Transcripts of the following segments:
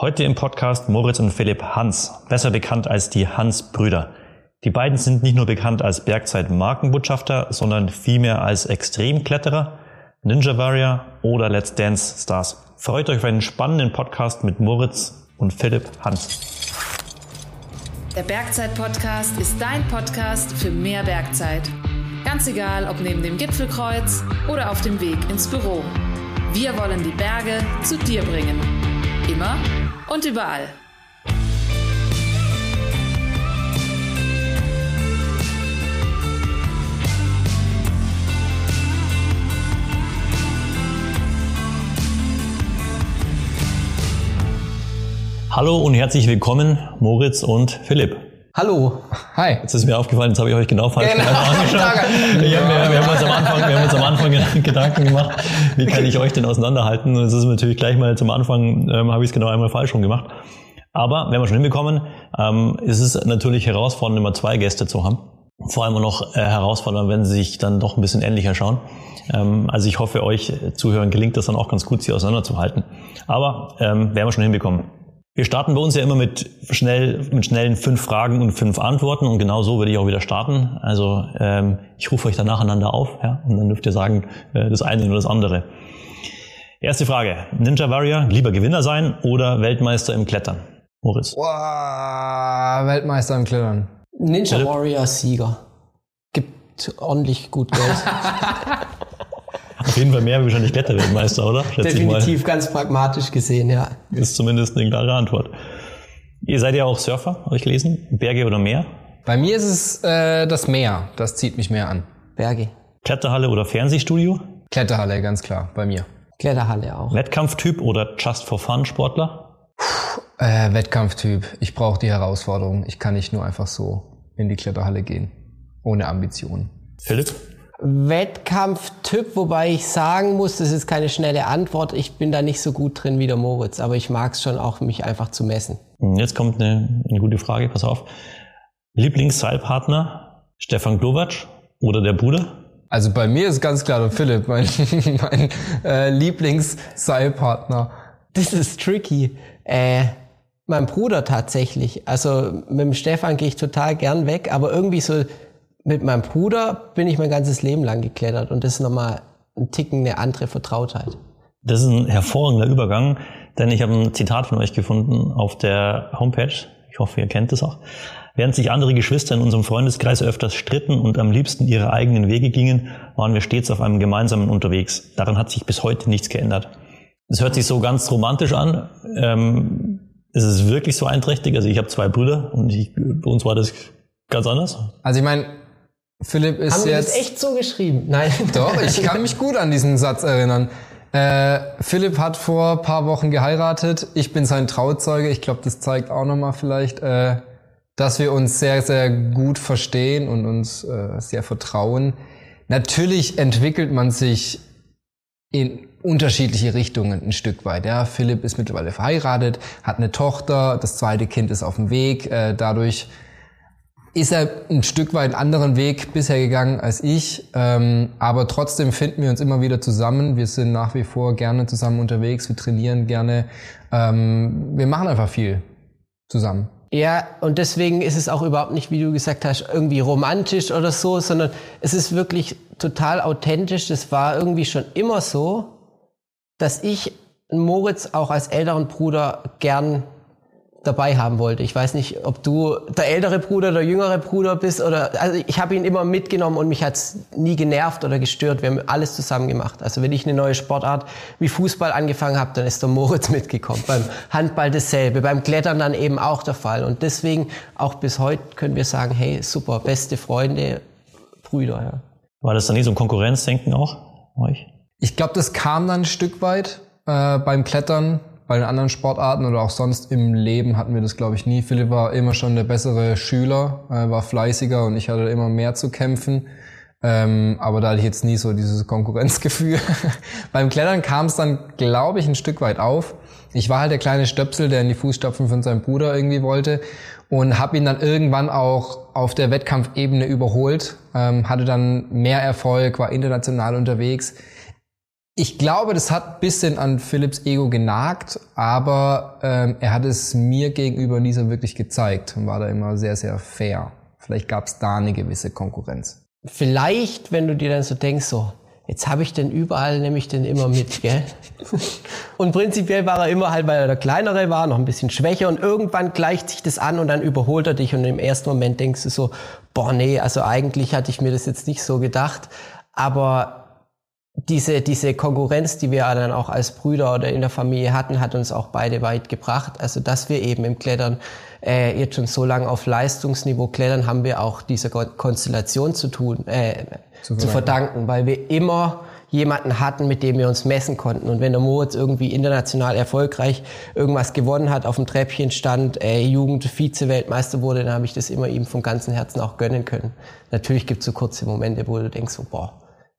Heute im Podcast Moritz und Philipp Hans, besser bekannt als die Hans-Brüder. Die beiden sind nicht nur bekannt als Bergzeit-Markenbotschafter, sondern vielmehr als Extremkletterer, Ninja Warrior oder Let's Dance Stars. Freut euch auf einen spannenden Podcast mit Moritz und Philipp Hans. Der Bergzeit-Podcast ist dein Podcast für mehr Bergzeit. Ganz egal, ob neben dem Gipfelkreuz oder auf dem Weg ins Büro. Wir wollen die Berge zu dir bringen. Immer und überall. Hallo und herzlich willkommen, Moritz und Philipp. Hallo. Hi. Jetzt ist mir aufgefallen, jetzt habe ich euch genau falsch Genau. angeschaut. Wir, haben- wir, haben uns am Anfang, wir haben uns am Anfang Gedanken gemacht, wie kann ich euch denn auseinanderhalten? Und es ist natürlich gleich mal zum Anfang, ähm, habe ich es genau einmal falsch rum gemacht. Aber wenn wir schon hinbekommen, ähm, ist es natürlich herausfordernd, immer zwei Gäste zu haben. Vor allem auch noch äh, herausfordernd, wenn sie sich dann doch ein bisschen ähnlicher schauen. Ähm, also ich hoffe, euch Zuhörern gelingt das dann auch ganz gut, sie auseinanderzuhalten. Aber ähm, werden wir schon hinbekommen. Wir starten bei uns ja immer mit schnell, mit schnellen fünf Fragen und fünf Antworten und genau so würde ich auch wieder starten. Also ähm, ich rufe euch dann nacheinander auf ja, und dann dürft ihr sagen, äh, das eine oder das andere. Erste Frage. Ninja Warrior, lieber Gewinner sein oder Weltmeister im Klettern? Moritz. Wow, Weltmeister im Klettern. Ninja? Warrior Sieger. Gibt ordentlich gut Geld. Auf jeden Fall mehr wahrscheinlich Kletterweltmeister, oder? Schätze. Definitiv ganz pragmatisch gesehen, ja. Ist zumindest eine klare Antwort. Ihr seid ja auch Surfer, habe ich gelesen. Berge oder Meer? Bei mir ist es äh, das Meer. Das zieht mich mehr an. Berge. Kletterhalle oder Fernsehstudio? Kletterhalle, ganz klar, bei mir. Kletterhalle auch. Wettkampftyp oder Just for Fun Sportler? Äh, Wettkampftyp. Ich brauche die Herausforderung. Ich kann nicht nur einfach so in die Kletterhalle gehen. Ohne Ambitionen. Philipp? Wettkampftyp, wobei ich sagen muss, das ist keine schnelle Antwort. Ich bin da nicht so gut drin wie der Moritz, aber ich mag es schon auch, mich einfach zu messen. Jetzt kommt eine, eine gute Frage, pass auf. Lieblingsseilpartner Stefan Glowacz oder der Bruder? Also bei mir ist ganz klar der Philipp, mein, mein äh, Lieblingsseilpartner. Das ist tricky. Äh, mein Bruder tatsächlich. Also mit dem Stefan gehe ich total gern weg, aber irgendwie so mit meinem Bruder bin ich mein ganzes Leben lang geklettert und das ist nochmal ein Ticken eine andere Vertrautheit. Das ist ein hervorragender Übergang, denn ich habe ein Zitat von euch gefunden auf der Homepage. Ich hoffe, ihr kennt es auch. Während sich andere Geschwister in unserem Freundeskreis öfters stritten und am liebsten ihre eigenen Wege gingen, waren wir stets auf einem gemeinsamen unterwegs. Daran hat sich bis heute nichts geändert. Das hört sich so ganz romantisch an. Ähm, ist es wirklich so einträchtig? Also ich habe zwei Brüder und ich, bei uns war das ganz anders. Also ich meine, Philipp ist Haben jetzt... das echt so geschrieben? Nein. Doch, ich kann mich gut an diesen Satz erinnern. Äh, Philipp hat vor ein paar Wochen geheiratet. Ich bin sein Trauzeuge. Ich glaube, das zeigt auch nochmal vielleicht, äh, dass wir uns sehr, sehr gut verstehen und uns äh, sehr vertrauen. Natürlich entwickelt man sich in unterschiedliche Richtungen ein Stück weit. Ja, Philipp ist mittlerweile verheiratet, hat eine Tochter, das zweite Kind ist auf dem Weg. Äh, dadurch ist er ein Stück weit anderen Weg bisher gegangen als ich, ähm, aber trotzdem finden wir uns immer wieder zusammen. Wir sind nach wie vor gerne zusammen unterwegs, wir trainieren gerne, ähm, wir machen einfach viel zusammen. Ja, und deswegen ist es auch überhaupt nicht, wie du gesagt hast, irgendwie romantisch oder so, sondern es ist wirklich total authentisch. Das war irgendwie schon immer so, dass ich Moritz auch als älteren Bruder gern dabei haben wollte. Ich weiß nicht, ob du der ältere Bruder, der jüngere Bruder bist oder also ich habe ihn immer mitgenommen und mich hat's nie genervt oder gestört. Wir haben alles zusammen gemacht. Also wenn ich eine neue Sportart wie Fußball angefangen habe, dann ist der Moritz mitgekommen. beim Handball dasselbe, beim Klettern dann eben auch der Fall. Und deswegen auch bis heute können wir sagen, hey, super, beste Freunde, Brüder. Ja. War das dann nicht so ein Konkurrenzdenken auch? Euch? Ich glaube, das kam dann ein Stück weit äh, beim Klettern. Bei den anderen Sportarten oder auch sonst im Leben hatten wir das, glaube ich, nie. Philipp war immer schon der bessere Schüler, äh, war fleißiger und ich hatte immer mehr zu kämpfen. Ähm, aber da hatte ich jetzt nie so dieses Konkurrenzgefühl. Beim Klettern kam es dann, glaube ich, ein Stück weit auf. Ich war halt der kleine Stöpsel, der in die Fußstapfen von seinem Bruder irgendwie wollte und habe ihn dann irgendwann auch auf der Wettkampfebene überholt, ähm, hatte dann mehr Erfolg, war international unterwegs. Ich glaube, das hat ein bisschen an Philips Ego genagt, aber ähm, er hat es mir gegenüber nie so wirklich gezeigt und war da immer sehr, sehr fair. Vielleicht gab es da eine gewisse Konkurrenz. Vielleicht, wenn du dir dann so denkst, so, jetzt habe ich den überall, nehme ich den immer mit, gell? und prinzipiell war er immer halt, weil er der kleinere war, noch ein bisschen schwächer und irgendwann gleicht sich das an und dann überholt er dich und im ersten Moment denkst du so, boah, nee, also eigentlich hatte ich mir das jetzt nicht so gedacht, aber diese, diese Konkurrenz, die wir dann auch als Brüder oder in der Familie hatten, hat uns auch beide weit gebracht. Also dass wir eben im Klettern äh, jetzt schon so lange auf Leistungsniveau klettern, haben wir auch dieser Konstellation zu tun, äh, zu, verdanken. zu verdanken, weil wir immer jemanden hatten, mit dem wir uns messen konnten. Und wenn der Moritz irgendwie international erfolgreich irgendwas gewonnen hat, auf dem Treppchen stand, äh, Jugend-Vize-Weltmeister wurde, dann habe ich das immer ihm vom ganzen Herzen auch gönnen können. Natürlich gibt es so kurze Momente, wo du denkst, so, boah,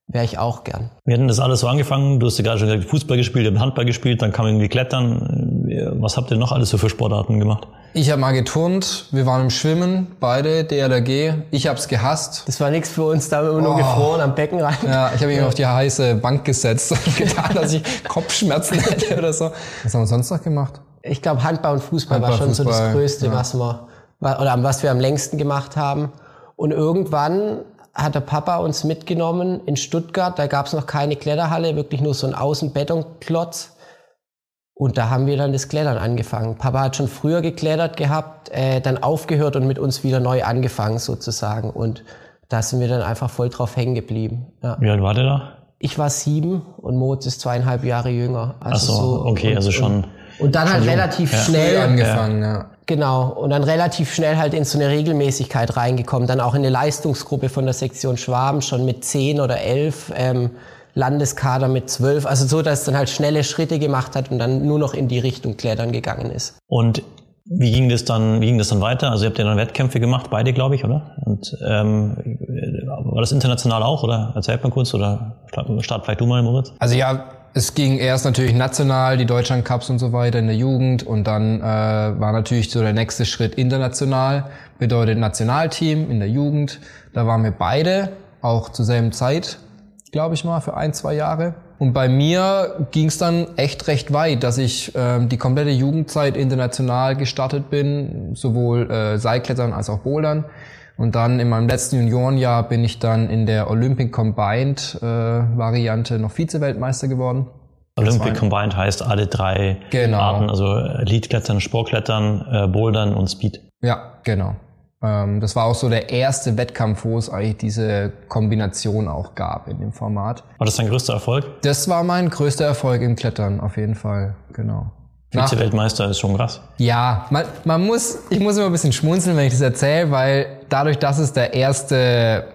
wäre ich auch gern. Wir hatten das alles so angefangen. Du hast ja gerade schon gesagt, Fußball gespielt, ihr habt Handball gespielt, dann kam irgendwie Klettern. Was habt ihr noch alles so für Sportarten gemacht? Ich habe mal geturnt, wir waren im Schwimmen, beide, DLRG. Ich hab's gehasst. Das war nichts für uns, da haben wir immer oh. nur gefroren am Becken rein. Ja, ich habe mich auf die heiße Bank gesetzt und getan, dass ich Kopfschmerzen hätte oder so. Was haben wir sonst noch gemacht? Ich glaube, Handball und Fußball Handball, war schon Fußball, so das Größte, ja. was wir, oder was wir am längsten gemacht haben. Und irgendwann hat der Papa uns mitgenommen in Stuttgart. Da gab es noch keine Kletterhalle, wirklich nur so ein Außenbetonklotz. Und da haben wir dann das Klettern angefangen. Papa hat schon früher geklettert gehabt, äh, dann aufgehört und mit uns wieder neu angefangen sozusagen. Und da sind wir dann einfach voll drauf hängen geblieben. Ja. Wie alt war der da? Ich war sieben und Moritz ist zweieinhalb Jahre jünger. Also Ach so, so okay, und, also schon. Und dann halt relativ ja. schnell angefangen, ja. Genau. Und dann relativ schnell halt in so eine Regelmäßigkeit reingekommen. Dann auch in eine Leistungsgruppe von der Sektion Schwaben schon mit zehn oder elf. Ähm, Landeskader mit zwölf. Also so, dass es dann halt schnelle Schritte gemacht hat und dann nur noch in die Richtung Klettern gegangen ist. Und wie ging das dann, wie ging das dann weiter? Also ihr habt ja dann Wettkämpfe gemacht, beide, glaube ich, oder? Und ähm, war das international auch, oder? Erzählt mal kurz, oder start vielleicht du mal, Moritz? Also ja, es ging erst natürlich national, die Deutschland Cups und so weiter in der Jugend und dann äh, war natürlich so der nächste Schritt international, bedeutet Nationalteam in der Jugend. Da waren wir beide, auch zur selben Zeit, glaube ich mal, für ein, zwei Jahre. Und bei mir ging es dann echt recht weit, dass ich äh, die komplette Jugendzeit international gestartet bin, sowohl äh, Seilklettern als auch Bouldern. Und dann in meinem letzten Juniorenjahr bin ich dann in der Olympic Combined äh, Variante noch Vize-Weltmeister geworden. Olympic Combined heißt alle drei genau. Arten, also Elite-Klettern, Sportklettern, äh, Bouldern und Speed. Ja, genau. Ähm, das war auch so der erste Wettkampf, wo es eigentlich diese Kombination auch gab in dem Format. War das dein größter Erfolg? Das war mein größter Erfolg im Klettern, auf jeden Fall, genau. Vize-Weltmeister ist schon krass. Ja, man, man muss, ich muss immer ein bisschen schmunzeln, wenn ich das erzähle, weil dadurch, dass es der erste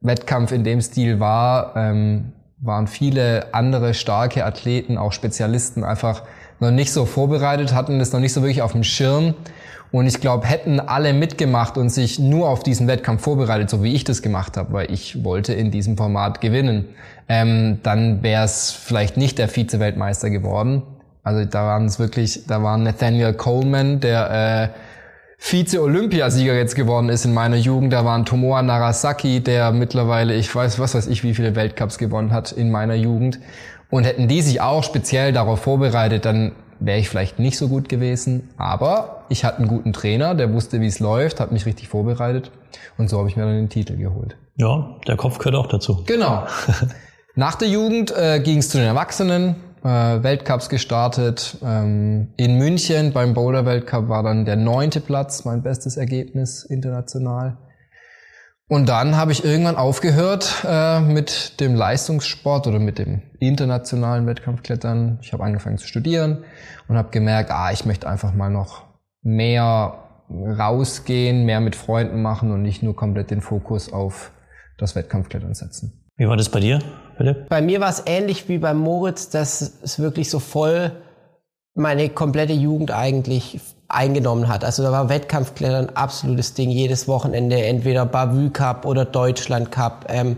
Wettkampf in dem Stil war, ähm, waren viele andere starke Athleten, auch Spezialisten, einfach noch nicht so vorbereitet, hatten das noch nicht so wirklich auf dem Schirm. Und ich glaube, hätten alle mitgemacht und sich nur auf diesen Wettkampf vorbereitet, so wie ich das gemacht habe, weil ich wollte in diesem Format gewinnen, ähm, dann wäre es vielleicht nicht der Vize-Weltmeister geworden. Also da waren es wirklich, da war Nathaniel Coleman, der äh, Vize-Olympiasieger jetzt geworden ist in meiner Jugend. Da war ein Tomoa Narasaki, der mittlerweile, ich weiß, was weiß ich, wie viele Weltcups gewonnen hat in meiner Jugend. Und hätten die sich auch speziell darauf vorbereitet, dann wäre ich vielleicht nicht so gut gewesen. Aber ich hatte einen guten Trainer, der wusste, wie es läuft, hat mich richtig vorbereitet. Und so habe ich mir dann den Titel geholt. Ja, der Kopf gehört auch dazu. Genau. Nach der Jugend äh, ging es zu den Erwachsenen Weltcups gestartet. Ähm, in München beim Boulder-Weltcup war dann der neunte Platz, mein bestes Ergebnis international. Und dann habe ich irgendwann aufgehört äh, mit dem Leistungssport oder mit dem internationalen Wettkampfklettern. Ich habe angefangen zu studieren und habe gemerkt, ah, ich möchte einfach mal noch mehr rausgehen, mehr mit Freunden machen und nicht nur komplett den Fokus auf das Wettkampfklettern setzen. Wie war das bei dir, Philipp? Bei mir war es ähnlich wie bei Moritz, dass es wirklich so voll meine komplette Jugend eigentlich eingenommen hat. Also da war Wettkampfklettern absolutes Ding. Jedes Wochenende entweder Bavü Cup oder Deutschland Cup. Ähm,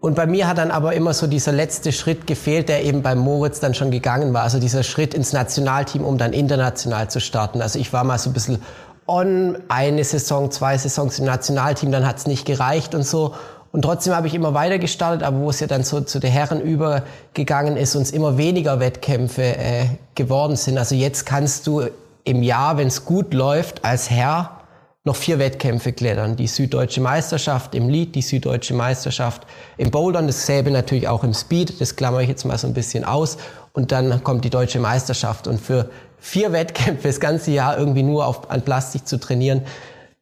und bei mir hat dann aber immer so dieser letzte Schritt gefehlt, der eben bei Moritz dann schon gegangen war. Also dieser Schritt ins Nationalteam, um dann international zu starten. Also ich war mal so ein bisschen on, eine Saison, zwei Saisons im Nationalteam, dann hat es nicht gereicht und so. Und trotzdem habe ich immer weiter gestartet, aber wo es ja dann so zu den Herren übergegangen ist und es immer weniger Wettkämpfe äh, geworden sind. Also jetzt kannst du im Jahr, wenn es gut läuft, als Herr noch vier Wettkämpfe klettern. Die Süddeutsche Meisterschaft im Lead, die Süddeutsche Meisterschaft im Bouldern, dasselbe natürlich auch im Speed, das klammere ich jetzt mal so ein bisschen aus. Und dann kommt die Deutsche Meisterschaft. Und für vier Wettkämpfe das ganze Jahr irgendwie nur auf, an Plastik zu trainieren,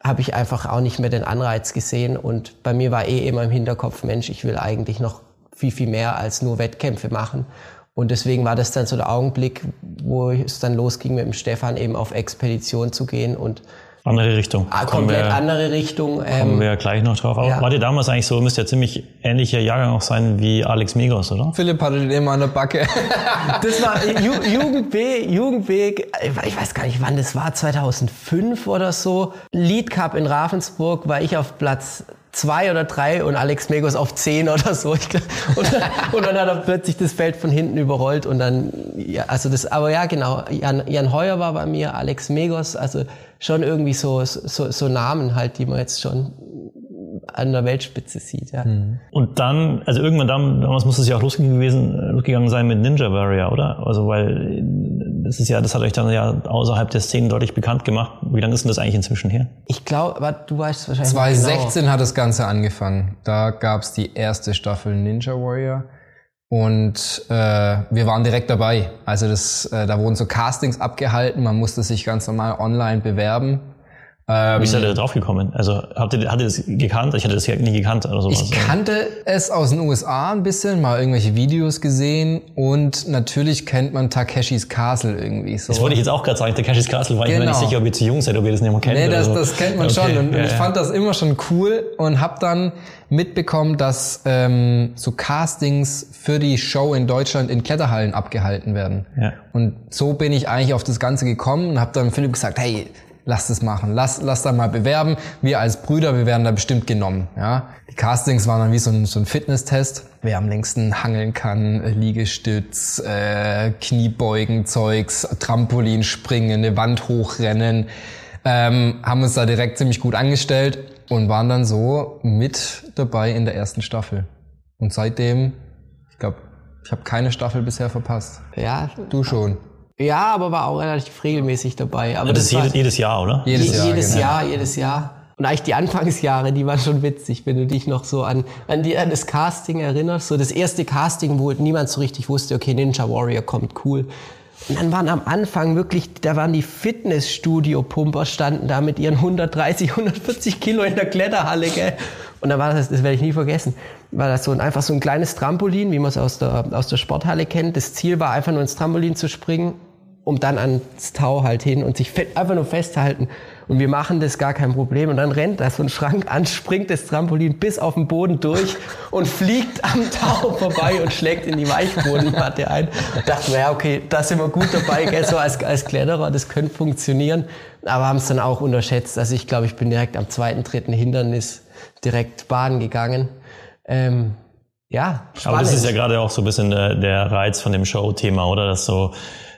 habe ich einfach auch nicht mehr den Anreiz gesehen. Und bei mir war eh immer im Hinterkopf, Mensch, ich will eigentlich noch viel, viel mehr als nur Wettkämpfe machen. Und deswegen war das dann so der Augenblick, wo es dann losging mit dem Stefan eben auf Expedition zu gehen und andere Richtung. Ah, komplett wir, andere Richtung. Kommen ähm, wir gleich noch drauf. Ja. War dir damals eigentlich so, müsste ja ziemlich ähnlicher Jahrgang auch sein wie Alex Migos, oder? Philipp hatte den immer an der Backe. das war Ju Jugend B, Jugend B, ich weiß gar nicht wann das war, 2005 oder so. Lead Cup in Ravensburg war ich auf Platz zwei oder drei und Alex Megos auf zehn oder so. Und, und, dann hat er plötzlich das Feld von hinten überrollt und dann, ja, also das, aber ja, genau. Jan, Jan Heuer war bei mir, Alex Megos, also schon irgendwie so, so, so Namen halt, die man jetzt schon an der Weltspitze sieht. Ja. Mhm. Und dann, also irgendwann damals muss es ja auch losgegangen, gewesen, losgegangen sein mit Ninja Warrior, oder? Also weil das ist ja, das hat euch dann ja außerhalb der Szene deutlich bekannt gemacht. Wie lange ist denn das eigentlich inzwischen her? Ich glaube, du weißt wahrscheinlich. 2016 genau. hat das Ganze angefangen. Da gab es die erste Staffel Ninja Warrior. Und äh, wir waren direkt dabei. Also das, äh, da wurden so Castings abgehalten. Man musste sich ganz normal online bewerben. Ähm, Wie seid ihr da drauf gekommen? Also habt ihr, habt ihr das gekannt? Ich hatte das ja nie gekannt oder sowas. Ich kannte es aus den USA ein bisschen, mal irgendwelche Videos gesehen und natürlich kennt man Takeshis Castle irgendwie so. Das wollte ich jetzt auch gerade sagen, Takeshis Castle, weil genau. ich mir nicht genau. sicher, ob ihr zu jung seid, ob ihr das nicht mehr kennt. Nee, das, so. das kennt man okay. schon und, ja, ich fand das immer schon cool und hab dann mitbekommen, dass ähm, so Castings für die Show in Deutschland in Kletterhallen abgehalten werden. Ja. Und so bin ich eigentlich auf das Ganze gekommen und habe dann Philipp gesagt, hey, lass das machen, lass, lass da mal bewerben. Wir als Brüder, wir werden da bestimmt genommen. Ja? Die Castings waren dann wie so ein, so ein Fitnesstest. Wer am längsten hangeln kann, Liegestütz, äh, Kniebeugen, Zeugs, Trampolin springen, eine Wand hochrennen. Ähm, haben uns da direkt ziemlich gut angestellt und waren dann so mit dabei in der ersten Staffel. Und seitdem, ich glaube, ich habe keine Staffel bisher verpasst. Ja. Du schon. Ja, aber war auch relativ regelmäßig dabei. Aber ja, das, das ist jedes, jedes, Jahr, oder? Jedes Jahr, jedes, genau. Jahr, jedes Jahr. Und eigentlich die Anfangsjahre, die waren schon witzig, wenn du dich noch so an, an, die, an das Casting erinnerst. So das erste Casting, wo niemand so richtig wusste, okay, Ninja Warrior kommt, cool. Und dann waren am Anfang wirklich, da waren die Fitnessstudio-Pumper standen da mit ihren 130, 140 Kilo in der Kletterhalle, gell? Und dann war das, das werde ich nie vergessen, war das so ein, einfach so ein kleines Trampolin, wie man es aus der, aus der Sporthalle kennt. Das Ziel war einfach nur ins Trampolin zu springen um dann ans Tau halt hin und sich einfach nur festhalten. Und wir machen das gar kein Problem. Und dann rennt da so ein Schrank an, springt das Trampolin bis auf den Boden durch und fliegt am Tau vorbei und schlägt in die Weichbodenmatte ein. Ich dachte mir, ja, okay, da sind wir gut dabei, gell, so als, als Kletterer, das könnte funktionieren. Aber haben es dann auch unterschätzt. Also ich glaube, ich bin direkt am zweiten, dritten Hindernis direkt baden gegangen. Ähm, ja, spannend. Aber das ist ja gerade auch so ein bisschen der, der Reiz von dem Show-Thema, oder? Dass so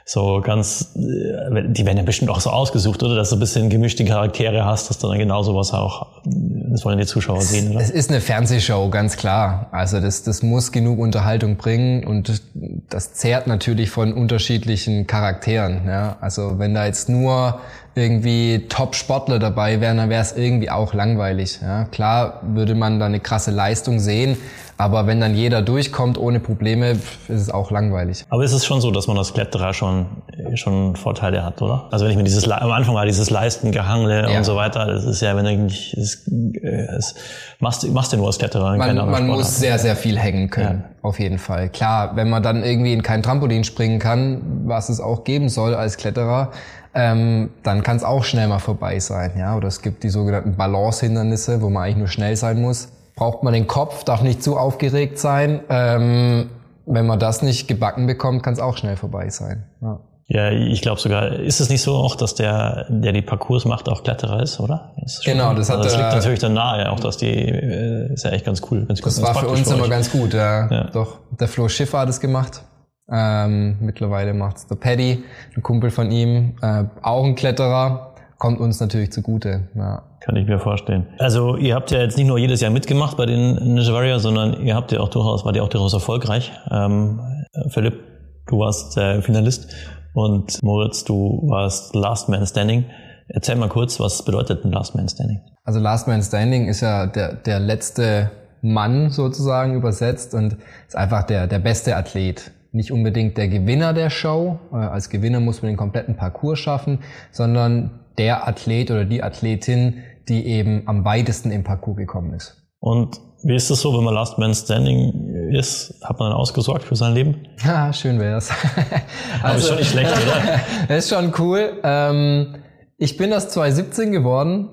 so ganz, äh, die werden ja bestimmt auch so ausgesucht, oder? Dass du ein bisschen gemischte Charaktere hast, dass du dann genau sowas auch, das wollen die Zuschauer sehen, oder? Es ist eine Fernsehshow, ganz klar. Also das, das muss genug Unterhaltung bringen und das zehrt natürlich von unterschiedlichen Charakteren. Ja? Also wenn da jetzt nur irgendwie Top-Sportler dabei wären, dann wäre es irgendwie auch langweilig. Ja? Klar würde man da eine krasse Leistung sehen, aber wenn dann jeder durchkommt ohne Probleme, ist es auch langweilig. Aber ist es schon so, dass man als Kletterer schon, schon Vorteile hat, oder? Also wenn ich mir dieses, am Anfang war dieses Leisten, Gehangle ja. und so weiter, das ist ja, wenn eigentlich, das, das machst, machst du nur als Kletterer. Man, man muss sehr, sehr viel hängen können. Ja. Auf jeden Fall. Klar, wenn man dann irgendwie in kein Trampolin springen kann, was es auch geben soll als Kletterer, ähm, dann kann es auch schnell mal vorbei sein. Ja? Oder es gibt die sogenannten Balance-Hindernisse, wo man eigentlich nur schnell sein muss braucht man den Kopf, darf nicht zu aufgeregt sein. Ähm, wenn man das nicht gebacken bekommt, kann es auch schnell vorbei sein. Ja. Ja, ich glaube sogar, ist es nicht so auch, dass der, der die Parcours macht, auch Kletterer ist, oder? Ist genau, das hat also das liegt äh, natürlich dann nahe, auch dass die äh, ist ja echt ganz cool. Ganz das war für uns immer ganz gut, ja. ja. Doch, der Flo Schiffer hat es gemacht. Ähm, mittlerweile macht's der Paddy, ein Kumpel von ihm, äh, auch ein Kletterer kommt uns natürlich zugute. Ja. Kann ich mir vorstellen. Also ihr habt ja jetzt nicht nur jedes Jahr mitgemacht bei den Ninja Warrior, sondern ihr habt ja auch durchaus, war ja auch durchaus erfolgreich. Ähm, Philipp, du warst der Finalist und Moritz, du warst Last Man Standing. Erzähl mal kurz, was bedeutet ein Last Man Standing? Also Last Man Standing ist ja der, der letzte Mann sozusagen übersetzt und ist einfach der, der beste Athlet. Nicht unbedingt der Gewinner der Show. Äh, als Gewinner muss man den kompletten Parcours schaffen, sondern der Athlet oder die Athletin, die eben am weitesten im Parcours gekommen ist. Und wie ist es so, wenn man Last Man Standing ist? Hat man dann ausgesorgt für sein Leben? Ja, schön wär's. Aber ist schon nicht schlecht, oder? ist schon cool. Ähm, ich bin das 2017 geworden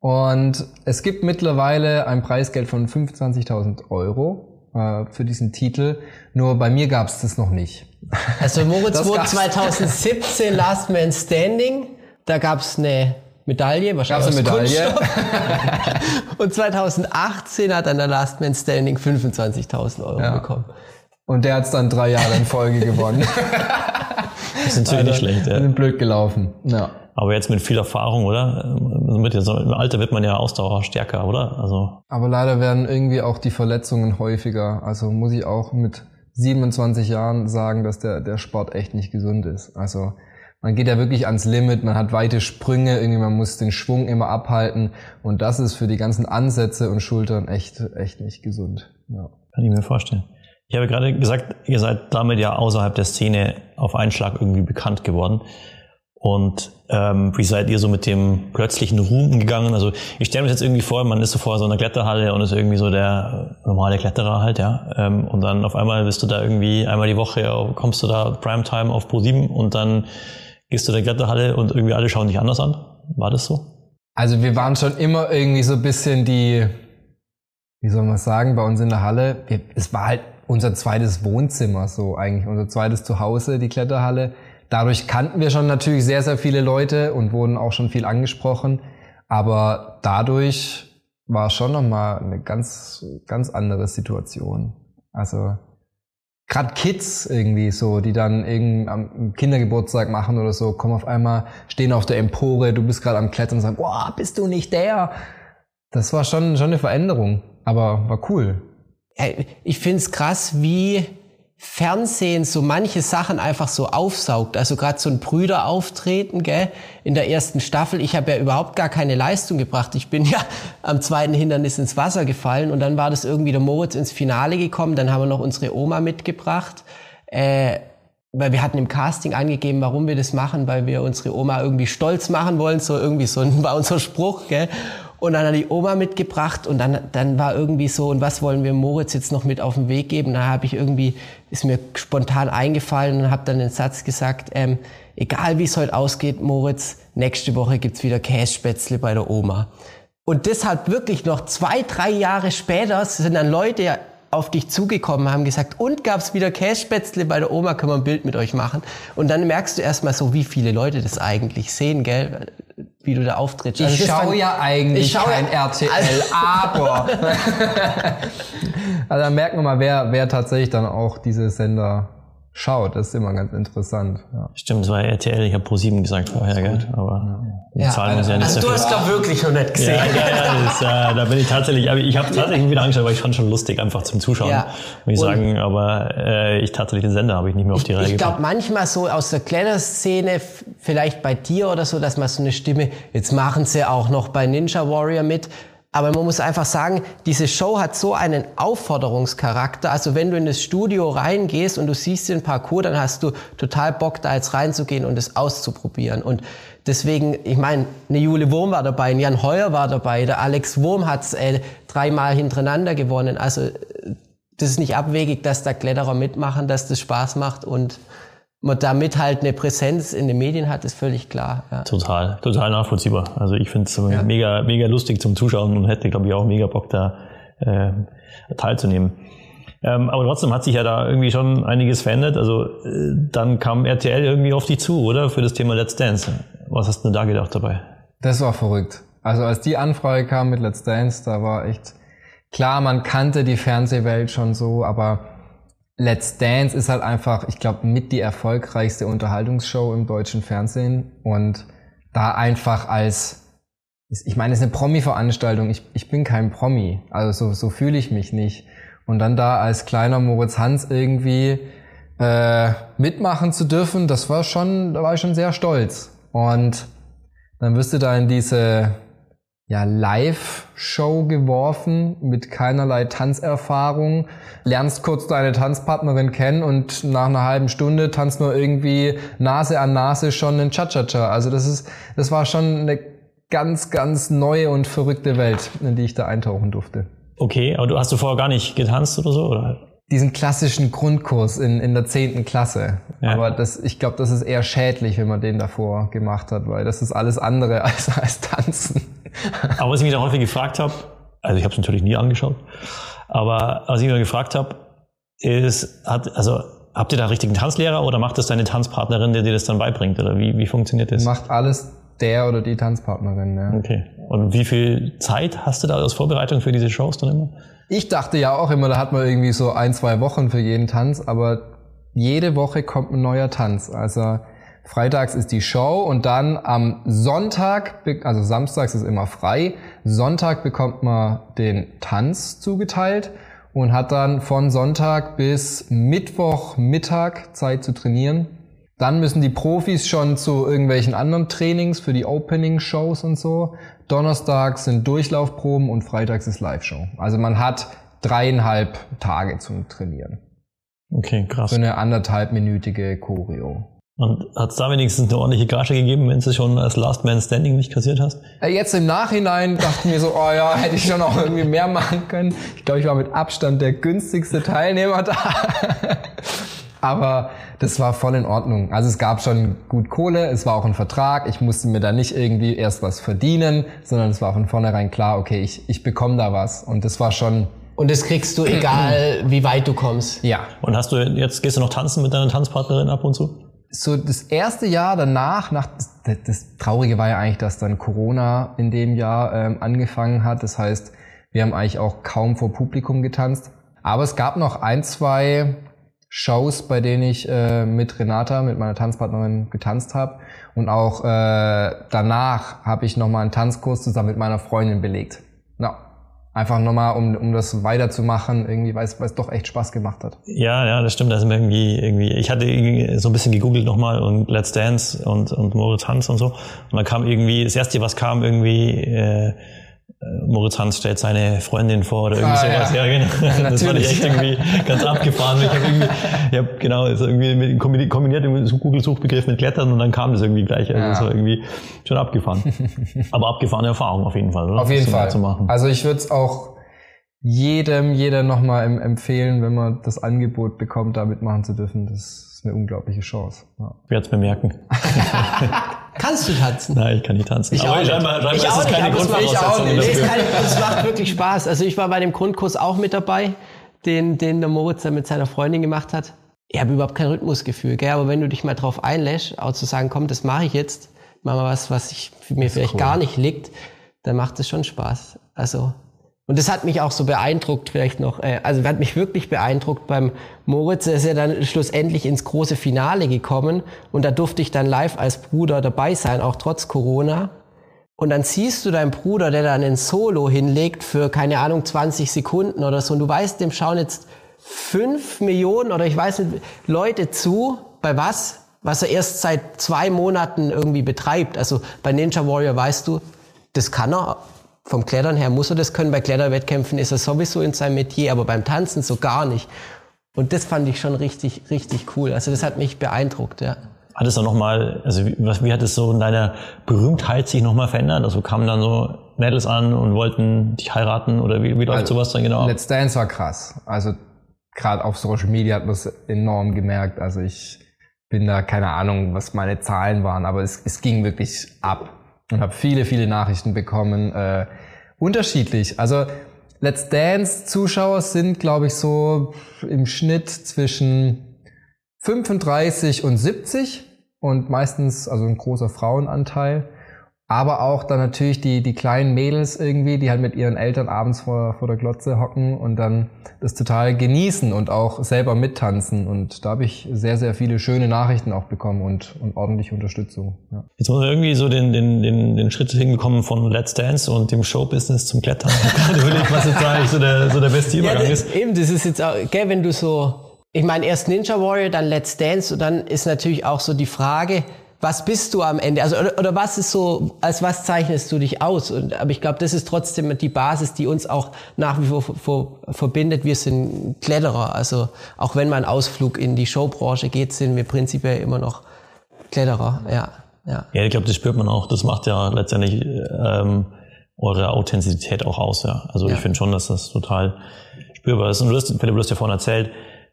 und es gibt mittlerweile ein Preisgeld von 25.000 Euro äh, für diesen Titel. Nur bei mir gab's das noch nicht. Also Moritz wurde 2017 Last Man Standing. Da gab's eine Medaille, wahrscheinlich Gab's eine Medaille? Und 2018 hat dann der Last Man Standing 25.000 Euro Ja. bekommen. Und der hat's dann drei Jahre in Folge gewonnen. Das ist natürlich nicht schlecht. Ja. Sind blöd gelaufen. Ja. Aber jetzt mit viel Erfahrung, oder? Also mit Im Alter wird man ja Ausdauer stärker, oder? Also Aber leider werden irgendwie auch die Verletzungen häufiger. Also muss ich auch mit 27 Jahren sagen, dass der, der Sport echt nicht gesund ist. Also man geht ja wirklich ans Limit, man hat weite Sprünge, irgendwie man muss den Schwung immer abhalten und das ist für die ganzen Ansätze und Schultern echt, echt nicht gesund. Ja. kann ich mir vorstellen. Ich habe gerade gesagt, ihr seid damit ja außerhalb der Szene auf einen Schlag irgendwie bekannt geworden. Und ähm, wie seid ihr so mit dem plötzlichen Ruhm gegangen? Also ich stelle mir jetzt irgendwie vor, man ist so vor so einer Kletterhalle und ist irgendwie so der normale Kletterer halt, ja. Ähm, und dann auf einmal bist du da irgendwie einmal die Woche, kommst du da Primetime auf Pro7 und dann gehst du in der Kletterhalle und irgendwie alle schauen dich anders an. War das so? Also wir waren schon immer irgendwie so ein bisschen die, wie soll man sagen, bei uns in der Halle, es war halt unser zweites Wohnzimmer, so eigentlich unser zweites Zuhause, die Kletterhalle. Dadurch kannten wir schon natürlich sehr, sehr viele Leute und wurden auch schon viel angesprochen. Aber dadurch war schon nochmal eine ganz, ganz andere Situation. Also gerade Kids irgendwie so, die dann irgend am Kindergeburtstag machen oder so, kommen auf einmal, stehen auf der Empore, du bist gerade am Klettern und sagen, boah, bist du nicht der? Das war schon, schon eine Veränderung, aber war cool. Ich find's krass, wie Fernsehen so manche Sachen einfach so aufsaugt. Also gerade so ein Brüderauftreten, gell, in der ersten Staffel. Ich habe ja überhaupt gar keine Leistung gebracht. Ich bin ja am zweiten Hindernis ins Wasser gefallen und dann war das irgendwie der Moritz ins Finale gekommen. Dann haben wir noch unsere Oma mitgebracht. Äh, weil wir hatten im Casting angegeben, warum wir das machen, weil wir unsere Oma irgendwie stolz machen wollen, so irgendwie so ein, war unser Spruch, gell? Und dann hat die Oma mitgebracht und dann, dann war irgendwie so, und was wollen wir Moritz jetzt noch mit auf den Weg geben? Da habe ich irgendwie, ist mir spontan eingefallen und habe dann den Satz gesagt, ähm, egal wie es heute ausgeht, Moritz, nächste Woche gibt's wieder Kässpätzle bei der Oma. Und deshalb wirklich noch zwei, drei Jahre später sind dann Leute auf dich zugekommen, haben gesagt, und gab's wieder Kässpätzle bei der Oma, können wir ein Bild mit euch machen. Und dann merkst du erstmal so, wie viele Leute das eigentlich sehen, gell? Wie du da auftrittst. Ich Also das schaue ja eigentlich Ich schau kein ja- RTL, Also- aber. also da merkt man mal, wer, wer tatsächlich dann auch diese Sender schaut. Das ist immer ganz interessant. Ja. Stimmt, es war RTL, ich habe Pro7 gesagt vorher, gell? Aber die Ja, Zahlen uns ja nicht Also du dafür. hast da wirklich noch nicht gesehen. Ja, ja, ja, das, äh, da bin ich tatsächlich, aber ich habe tatsächlich wieder angeschaut, weil ich fand schon lustig, einfach zum Zuschauen, Ja. muss ich sagen, aber äh, ich tatsächlich den Sender habe ich nicht mehr auf die Reihe Ich glaube manchmal so aus der Kletterszene, vielleicht bei dir oder so, dass man so eine Stimme, jetzt machen sie auch noch bei Ninja Warrior mit. Aber man muss einfach sagen, diese Show hat so einen Aufforderungscharakter. Also wenn du in das Studio reingehst und du siehst den Parcours, dann hast du total Bock, da jetzt reinzugehen und es auszuprobieren. Und deswegen, ich meine, eine Jule Wurm war dabei, ein Jan Heuer war dabei, der Alex Wurm hat äh, dreimal hintereinander gewonnen. Also äh, das ist nicht abwegig, dass da Kletterer mitmachen, dass das Spaß macht und man damit halt eine Präsenz in den Medien hat, ist völlig klar. Ja. Total, total nachvollziehbar. Also ich finde es mega, mega lustig zum Zuschauen und hätte, glaube ich, auch mega Bock da äh, teilzunehmen. Ähm, aber trotzdem hat sich ja da irgendwie schon einiges verändert. Also äh, dann kam RTL irgendwie auf dich zu, oder? Für das Thema Let's Dance. Was hast du denn da gedacht dabei? Das war verrückt. Also als die Anfrage kam mit Let's Dance, da war echt klar, man kannte die Fernsehwelt schon so, aber Let's Dance ist halt einfach, ich glaube, mit die erfolgreichste Unterhaltungsshow im deutschen Fernsehen und da einfach als, ich meine, es ist eine Promi-Veranstaltung, ich, ich bin kein Promi, also so, so fühle ich mich nicht. Und dann da als kleiner Moritz Hans irgendwie äh, mitmachen zu dürfen, das war schon, da war ich schon sehr stolz. Und dann wirst du da in diese ja, Live-Show geworfen mit keinerlei Tanzerfahrung, lernst kurz deine Tanzpartnerin kennen und nach einer halben Stunde tanzt nur irgendwie Nase an Nase schon ein Cha-Cha-Cha. Also das ist, das war schon eine ganz, ganz neue und verrückte Welt, in die ich da eintauchen durfte. Okay, aber du hast du vorher gar nicht getanzt oder so, oder? Diesen klassischen Grundkurs in, in der zehnten Klasse. Ja. Aber das, ich glaube, das ist eher schädlich, wenn man den davor gemacht hat, weil das ist alles andere als, als Tanzen. Aber was ich mich da häufig gefragt habe, also ich habe es natürlich nie angeschaut, aber was ich mir gefragt habe, ist, hat, also habt ihr da einen richtigen Tanzlehrer oder macht das deine Tanzpartnerin, der dir das dann beibringt? Oder wie, wie funktioniert das? Macht alles der oder die Tanzpartnerin, ja. Okay. Und wie viel Zeit hast du da als Vorbereitung für diese Shows dann immer? Ich dachte ja auch immer, da hat man irgendwie so ein, zwei Wochen für jeden Tanz, aber jede Woche kommt ein neuer Tanz. Also freitags ist die Show und dann am Sonntag, also samstags ist immer frei, Sonntag bekommt man den Tanz zugeteilt und hat dann von Sonntag bis Mittwoch Mittag Zeit zu trainieren. Dann müssen die Profis schon zu irgendwelchen anderen Trainings für die Opening-Shows und so. Donnerstags sind Durchlaufproben und freitags ist Live-Show. Also man hat dreieinhalb Tage zum Trainieren. Okay, krass. Für eine anderthalbminütige Choreo. Und hat es da wenigstens eine ordentliche Gage gegeben, wenn du schon als Last Man Standing nicht kassiert hast? Äh, jetzt im Nachhinein dachten wir so, oh ja, hätte ich schon auch irgendwie mehr machen können. Ich glaube, ich war mit Abstand der günstigste Teilnehmer da. Aber das war voll in Ordnung. Also es gab schon gut Kohle, es war auch ein Vertrag, ich musste mir da nicht irgendwie erst was verdienen, sondern es war von vornherein klar, okay, ich, ich bekomme da was. Und das war schon... Und das kriegst du egal, wie weit du kommst. Ja. Und hast du jetzt, gehst du noch tanzen mit deiner Tanzpartnerin ab und zu? So das erste Jahr danach, nach, das, das Traurige war ja eigentlich, dass dann Corona in dem Jahr ähm, angefangen hat. Das heißt, wir haben eigentlich auch kaum vor Publikum getanzt. Aber es gab noch ein, zwei Shows, bei denen ich äh, mit Renata, mit meiner Tanzpartnerin getanzt habe. Und auch äh, danach habe ich nochmal einen Tanzkurs zusammen mit meiner Freundin belegt. Ja. Einfach nochmal, um, um das weiterzumachen, irgendwie, weil es, doch echt Spaß gemacht hat. Ja, ja, das stimmt. Also irgendwie, irgendwie, ich hatte irgendwie so ein bisschen gegoogelt nochmal und Let's Dance und, und Moritz Hans und so. Und dann kam irgendwie, das erste, was kam, irgendwie äh, Moritz Hans stellt seine Freundin vor oder irgendwie ah, sowas. Ja, ja genau. Ja, das fand ich echt irgendwie ganz abgefahren. Ich habe irgendwie, ich hab, genau, also irgendwie mit, kombiniert im Google-Suchbegriff mit Klettern und dann kam das irgendwie gleich. Also ja. das war irgendwie schon abgefahren. Aber abgefahrene Erfahrung auf jeden Fall, oder? Auf jeden Fall. Also ich würde es auch jedem, jeder nochmal empfehlen, wenn man das Angebot bekommt, da mitmachen zu dürfen. Das eine unglaubliche Chance. Ja. Ich werde es bemerken. Kannst du tanzen? Nein, ich kann nicht tanzen. Ich aber auch nicht. Scheinbar, scheinbar ich auch nicht, keine Grundvoraussetzung dafür. Es macht wirklich Spaß. Also ich war bei dem Grundkurs auch mit dabei, den, den der Moritz dann mit seiner Freundin gemacht hat. Ich habe überhaupt kein Rhythmusgefühl, gell? aber wenn du dich mal drauf einlässt, auch zu sagen, komm, das mache ich jetzt, mach mal was, was ich, mir vielleicht cool. gar nicht liegt, dann macht es schon Spaß. Also und das hat mich auch so beeindruckt, vielleicht noch, äh, also hat mich wirklich beeindruckt beim Moritz. Er ist ja dann schlussendlich ins große Finale gekommen und da durfte ich dann live als Bruder dabei sein, auch trotz Corona. Und dann siehst du deinen Bruder, der dann ein Solo hinlegt für, keine Ahnung, 20 Sekunden oder so. Und du weißt, dem schauen jetzt fünf Millionen oder ich weiß nicht, Leute zu, bei was? Was er erst seit zwei Monaten irgendwie betreibt. Also bei Ninja Warrior weißt du, das kann er vom Klettern her muss er das können. Bei Kletterwettkämpfen ist er sowieso in seinem Metier, aber beim Tanzen so gar nicht. Und das fand ich schon richtig, richtig cool. Also das hat mich beeindruckt, ja. Hat es dann nochmal, also wie, wie hat es so in deiner Berühmtheit sich nochmal verändert? Also kamen dann so Mädels an und wollten dich heiraten oder wie, wie läuft also, sowas dann genau? Let's Dance war krass. Also gerade auf Social Media hat man es enorm gemerkt. Also ich bin da keine Ahnung, was meine Zahlen waren, aber es, es ging wirklich ab und habe viele, viele Nachrichten bekommen. Äh, unterschiedlich. Also Let's Dance Zuschauer sind, glaube ich, so im Schnitt zwischen 35 und 70 und meistens also ein großer Frauenanteil. Aber auch dann natürlich die, die kleinen Mädels irgendwie, die halt mit ihren Eltern abends vor, vor der Glotze hocken und dann das total genießen und auch selber mittanzen. Und da habe ich sehr, sehr viele schöne Nachrichten auch bekommen und, und ordentliche Unterstützung. Ja. Jetzt muss man irgendwie so den, den, den, den Schritt hinbekommen von Let's Dance und dem Showbusiness zum Klettern. Gerade überlegt, was jetzt eigentlich so der, so der beste Übergang ja, ist. Eben, das ist jetzt auch, gell, wenn du so, ich meine, erst Ninja Warrior, dann Let's Dance und dann ist natürlich auch so die Frage, was bist du am Ende? Also oder, oder was ist so, als was zeichnest du dich aus? Und, aber ich glaube, das ist trotzdem die Basis, die uns auch nach wie vor, vor verbindet. Wir sind Kletterer. Also auch wenn man Ausflug in die Showbranche geht, sind wir prinzipiell immer noch Kletterer. Ja, ja. Ja, ich glaube, das spürt man auch. Das macht ja letztendlich ähm, eure Authentizität auch aus. Ja. Also ja. ich finde schon, dass das total spürbar ist. Und du hast, Philipp, du hast ja vorhin erzählt,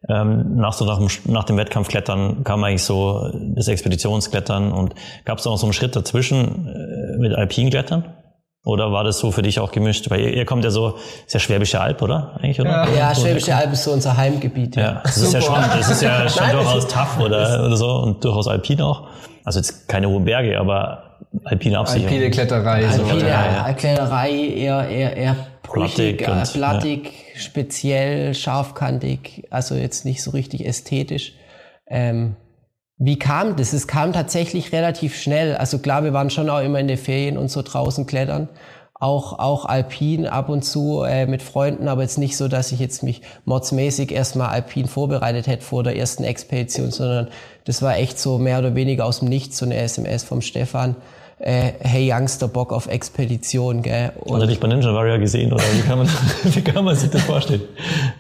ähm, nach, so nach, dem, nach dem Wettkampfklettern kam eigentlich so das Expeditionsklettern und gab es auch so einen Schritt dazwischen äh, mit Alpinklettern? Oder war das so für dich auch gemischt? Weil ihr, ihr kommt ja so, ist ja Schwäbische Alb, oder? Eigentlich, oder? Ja, ja Schwäbische Alb ist so unser Heimgebiet. Ja, ja das ist ja schon, das ist ja schon Nein, durchaus tough oder, oder so und durchaus alpin auch. Also jetzt keine hohen Berge, aber alpine Absicherung. Alpine Kletterei. Alpine so. ja, Kletterei eher, eher, eher brüchig, plattig, und, plattig ja. speziell, scharfkantig, also jetzt nicht so richtig ästhetisch. Ähm, wie kam das? Es kam tatsächlich relativ schnell. Also klar, wir waren schon auch immer in den Ferien und so draußen klettern. Auch, auch alpin ab und zu äh, mit Freunden, aber jetzt nicht so, dass ich jetzt mich modsmäßig erstmal alpin vorbereitet hätte vor der ersten Expedition, sondern das war echt so mehr oder weniger aus dem Nichts, so eine SMS vom Stefan äh, hey Youngster, Bock auf Expedition, gell? Und Hat er dich bei Ninja Warrior gesehen oder wie kann man, wie kann man sich das vorstellen?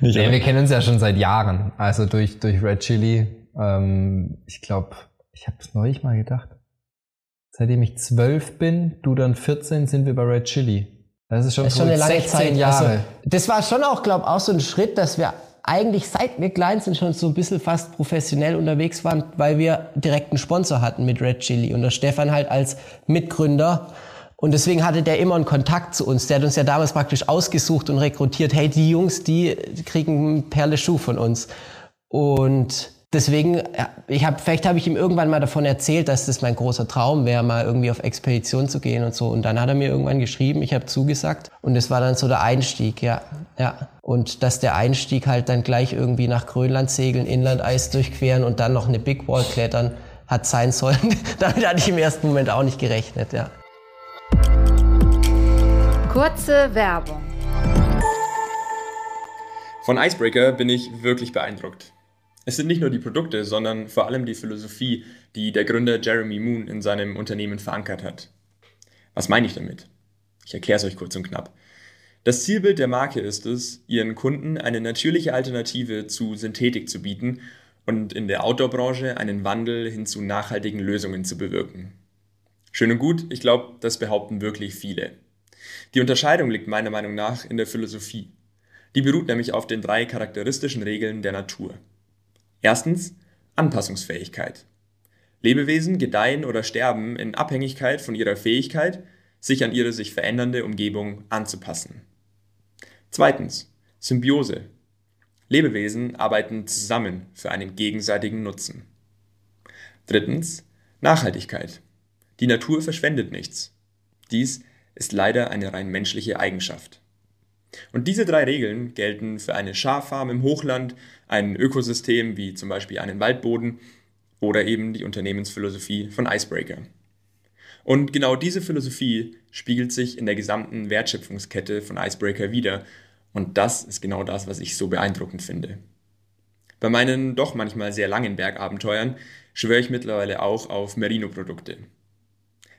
Nicht, nee, wir kennen uns ja schon seit Jahren, also durch, durch Red Chili. Ähm, ich glaube, ich habe es neulich mal gedacht. Seitdem ich zwölf bin, du dann 14, sind wir bei Red Chili. Das ist schon, das ist schon eine lange Zeit. Jahre. Also, das war schon auch, glaube auch so ein Schritt, dass wir eigentlich seit wir klein sind schon so ein bisschen fast professionell unterwegs waren, weil wir direkt einen Sponsor hatten mit Red Chili und der Stefan halt als Mitgründer. Und deswegen hatte der immer einen Kontakt zu uns. Der hat uns ja damals praktisch ausgesucht und rekrutiert. Hey, die Jungs, die kriegen Perle Schuh von uns. Und deswegen, ich hab, vielleicht habe ich ihm irgendwann mal davon erzählt, dass das mein großer Traum wäre, mal irgendwie auf Expedition zu gehen und so. Und dann hat er mir irgendwann geschrieben, ich habe zugesagt. Und das war dann so der Einstieg, ja, ja. Und dass der Einstieg halt dann gleich irgendwie nach Grönland segeln, Inlandeis durchqueren und dann noch eine Big Wall klettern hat sein sollen. Damit hatte ich im ersten Moment auch nicht gerechnet, ja. Kurze Werbung. Von Icebreaker bin ich wirklich beeindruckt. Es sind nicht nur die Produkte, sondern vor allem die Philosophie, die der Gründer Jeremy Moon in seinem Unternehmen verankert hat. Was meine ich damit? Ich erkläre es euch kurz und knapp. Das Zielbild der Marke ist es, ihren Kunden eine natürliche Alternative zu Synthetik zu bieten und in der Outdoor-Branche einen Wandel hin zu nachhaltigen Lösungen zu bewirken. Schön und gut, ich glaube, das behaupten wirklich viele. Die Unterscheidung liegt meiner Meinung nach in der Philosophie. Die beruht nämlich auf den drei charakteristischen Regeln der Natur. Erstens Anpassungsfähigkeit. Lebewesen gedeihen oder sterben in Abhängigkeit von ihrer Fähigkeit, sich an ihre sich verändernde Umgebung anzupassen. Zweitens Symbiose. Lebewesen arbeiten zusammen für einen gegenseitigen Nutzen. Drittens Nachhaltigkeit. Die Natur verschwendet nichts. Dies ist leider eine rein menschliche Eigenschaft. Und diese drei Regeln gelten für eine Schaffarm im Hochland, ein Ökosystem wie zum Beispiel einen Waldboden oder eben die Unternehmensphilosophie von Icebreaker. Und genau diese Philosophie spiegelt sich in der gesamten Wertschöpfungskette von Icebreaker wieder. Und das ist genau das, was ich so beeindruckend finde. Bei meinen doch manchmal sehr langen Bergabenteuern schwöre ich mittlerweile auch auf Merino-Produkte.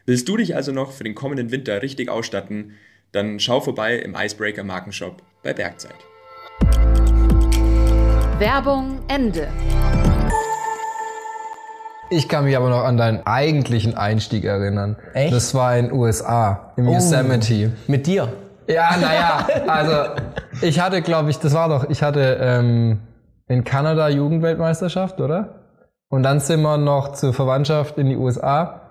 Willst du dich also noch für den kommenden Winter richtig ausstatten, dann schau vorbei im Icebreaker Markenshop bei Bergzeit. Werbung Ende. Ich kann mich aber noch an deinen eigentlichen Einstieg erinnern. Echt? Das war in USA, im oh, Yosemite. Mit dir? Ja, naja, also ich hatte, glaube ich, das war doch, ich hatte ähm, in Kanada Jugendweltmeisterschaft, oder? Und dann sind wir noch zur Verwandtschaft in die USA.